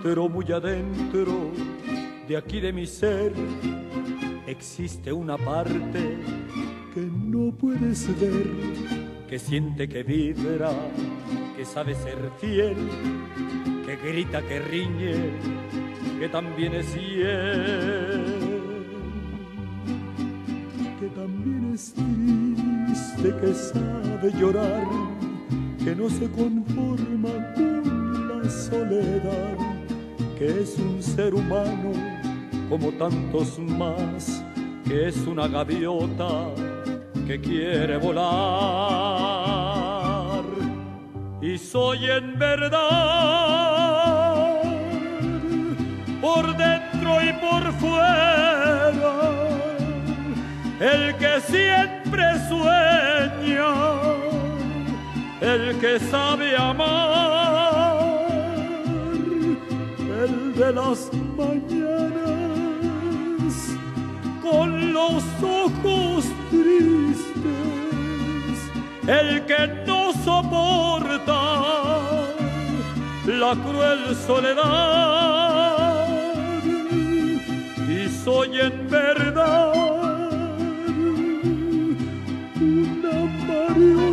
adentro, muy adentro, de aquí de mi ser, existe una parte que no puedes ver, que siente que vibra, que sabe ser fiel, que grita, que riñe, que también es fiel, que también es triste, que sabe llorar, que no se conforma con la soledad, que es un ser humano como tantos más, que es una gaviota que quiere volar. Y soy en verdad, por dentro y por fuera, el que siempre sueña, el que sabe amar, las mañanas con los ojos tristes, el que no soporta la cruel soledad y soy en verdad una marioneta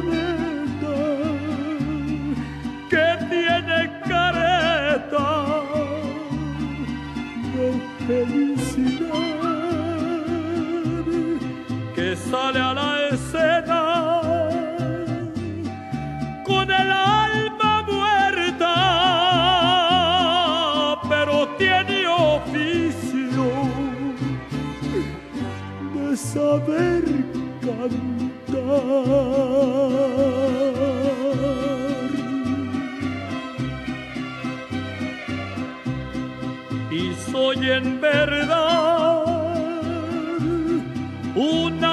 saber cantar. Y soy en verdad una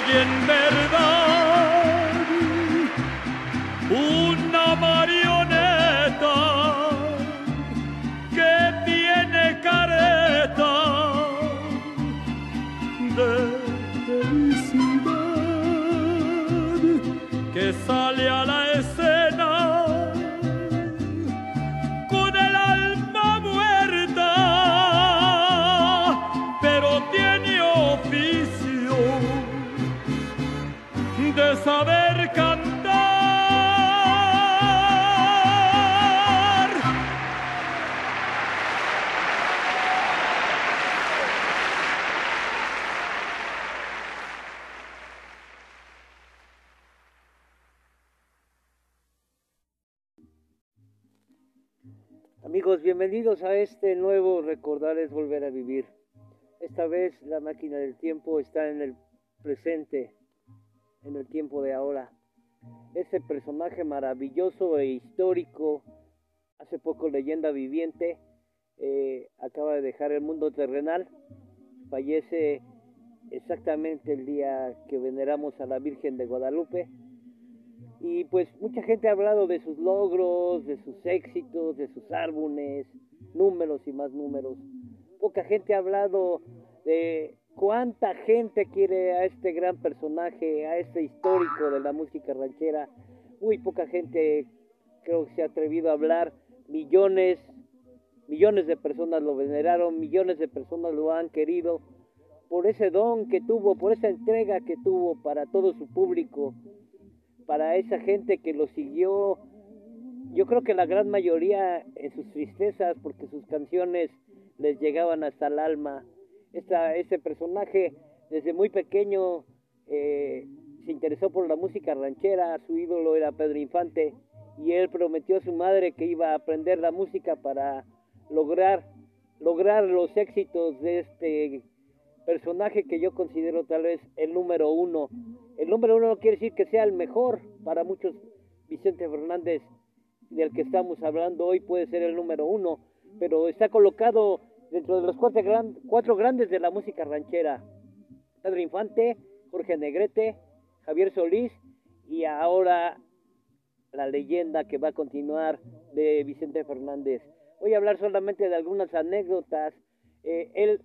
soy en verdad una marioneta que tiene careta de felicidad que sale a la saber cantar. Amigos, bienvenidos a este nuevo Recordar es Volver a Vivir. Esta vez la máquina del tiempo está en el presente, en el tiempo de ahora. Ese personaje maravilloso e histórico, hace poco leyenda viviente, eh, acaba de dejar el mundo terrenal, fallece exactamente el día que veneramos a la Virgen de Guadalupe. Y pues mucha gente ha hablado de sus logros, de sus éxitos, de sus álbumes, números y más números. Poca gente ha hablado de cuánta gente quiere a este gran personaje, a este histórico de la música ranchera. Muy poca gente creo que se ha atrevido a hablar. Millones, millones de personas lo veneraron, millones de personas lo han querido por ese don que tuvo, por esa entrega que tuvo para todo su público para esa gente que lo siguió, yo creo que la gran mayoría en sus tristezas, porque sus canciones les llegaban hasta el alma. Esta, ese personaje desde muy pequeño eh, se interesó por la música ranchera, su ídolo era Pedro Infante y él prometió a su madre que iba a aprender la música para lograr, lograr los éxitos de este personaje que yo considero tal vez el número uno. El número uno no quiere decir que sea el mejor para muchos. Vicente Fernández, del que estamos hablando hoy, puede ser el número uno, pero está colocado dentro de los cuatro, grandes de la música ranchera. Pedro Infante, Jorge Negrete, Javier Solís y ahora la leyenda que va a continuar de Vicente Fernández. Voy a hablar solamente de algunas anécdotas. Eh, él,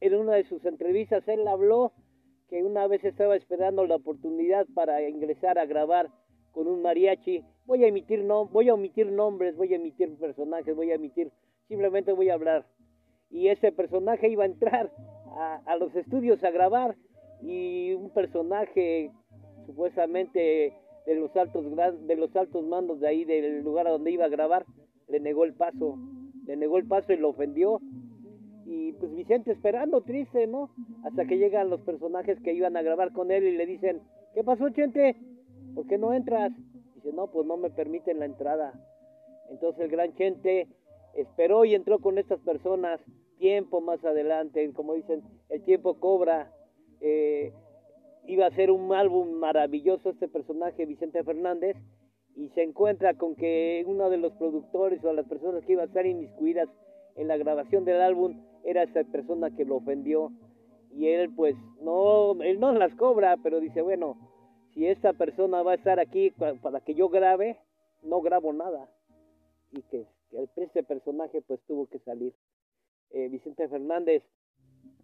en una de sus entrevistas, él habló que una vez estaba esperando la oportunidad para ingresar a grabar con un mariachi. Voy a emitir omitir nombres, voy a emitir personajes, voy a emitir, simplemente voy a hablar. Y ese personaje iba a entrar a, los estudios a grabar. Y un personaje supuestamente de los altos de los altos mandos de ahí del lugar a donde iba a grabar le negó el paso le negó el paso y lo ofendió. Y pues Vicente esperando triste no hasta que llegan los personajes que iban a grabar con él y le dicen qué pasó Chente ¿por qué no entras? dice no pues no me permiten la entrada. Entonces el gran Chente esperó y entró con estas personas tiempo más adelante. Como dicen el tiempo cobra. Eh, iba a ser un álbum maravilloso este personaje Vicente Fernández y se encuentra con que uno de los productores o las personas que iba a estar inmiscuidas en la grabación del álbum era esa persona que lo ofendió. Y él pues no él no las cobra pero dice bueno si esta persona va a estar aquí para que yo grabe no grabo nada y que, este personaje pues tuvo que salir. Eh, Vicente Fernández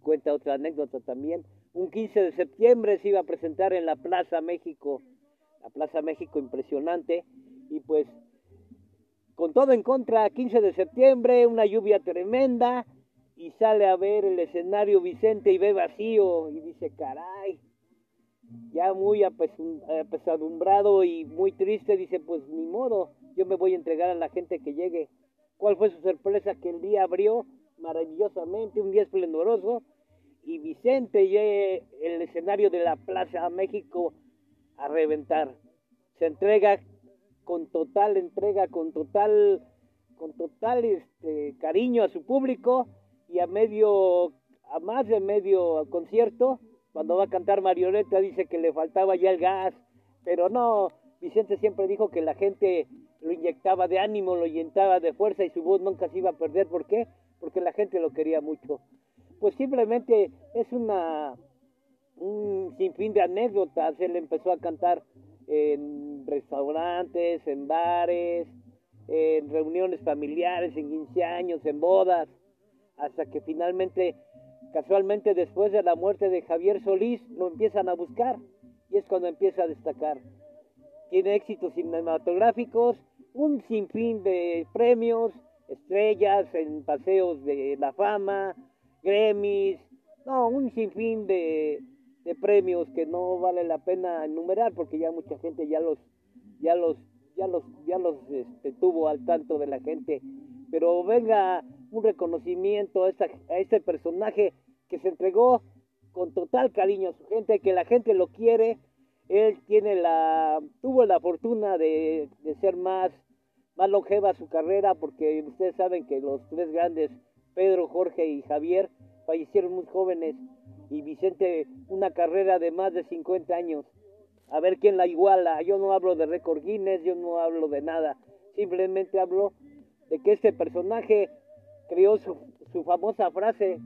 cuenta otra anécdota también. Un 15 de septiembre se iba a presentar en la Plaza México, la Plaza México impresionante, y pues con todo en contra, 15 de septiembre, una lluvia tremenda, y sale a ver el escenario Vicente y ve vacío, y dice, caray, ya muy apesadumbrado y muy triste, dice, pues ni modo, yo me voy a entregar a la gente que llegue. ¿Cuál fue su sorpresa? Que el día abrió maravillosamente, un día esplendoroso, y Vicente y el escenario de la Plaza México a reventar. Se entrega con total entrega, con total, con total este, cariño a su público y a medio, a más de medio concierto, cuando va a cantar Marioneta dice que le faltaba ya el gas, pero no, Vicente siempre dijo que la gente lo inyectaba de ánimo, lo inyectaba de fuerza y su voz nunca se iba a perder. ¿Por qué? Porque la gente lo quería mucho pues simplemente es una un sinfín de anécdotas. Él empezó a cantar en restaurantes, en bares, en reuniones familiares, en 15 años, en bodas, hasta que finalmente, casualmente después de la muerte de Javier Solís, lo empiezan a buscar y es cuando empieza a destacar. Tiene éxitos cinematográficos, un sinfín de premios, estrellas en paseos de la fama, Grammys, no, un sinfín de, de premios que no vale la pena enumerar porque ya mucha gente ya los ya los ya los ya los este, tuvo al tanto de la gente. Pero venga un reconocimiento a, esta, a este personaje que se entregó con total cariño a su gente que la gente lo quiere. Él tiene la tuvo la fortuna de, de ser más más longeva su carrera porque ustedes saben que los tres grandes Pedro, Jorge y Javier fallecieron muy jóvenes y Vicente una carrera de más de 50 años. A ver quién la iguala. Yo no hablo de récord Guinness, yo no hablo de nada. Simplemente hablo de que este personaje creó su, su famosa frase.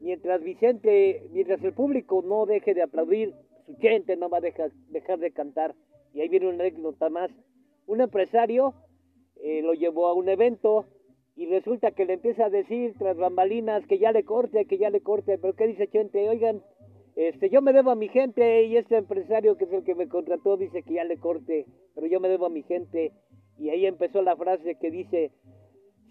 Mientras Vicente, mientras el público no deje de aplaudir, su gente no va a dejar, dejar de cantar. Y ahí viene una anécdota más. Un empresario eh, lo llevó a un evento y resulta que le empieza a decir tras bambalinas que ya le corte, que ya le corte, pero ¿qué dice Chente? Oigan, este, yo me debo a mi gente y este empresario que es el que me contrató dice que ya le corte, pero yo me debo a mi gente. Y ahí empezó la frase que dice,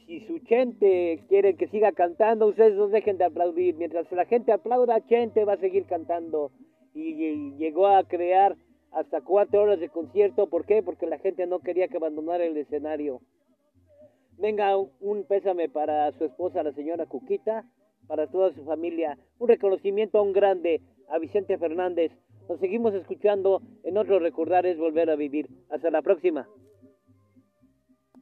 si su gente quiere que siga cantando, ustedes no dejen de aplaudir. Mientras la gente aplauda, Chente va a seguir cantando. Y, llegó a crear hasta cuatro horas de concierto. ¿Por qué? Porque la gente no quería que abandonara el escenario. Venga un pésame para su esposa, la señora Cuquita, para toda su familia. Un reconocimiento a un grande, a Vicente Fernández. Nos seguimos escuchando en otro Recordar es Volver a Vivir. Hasta la próxima.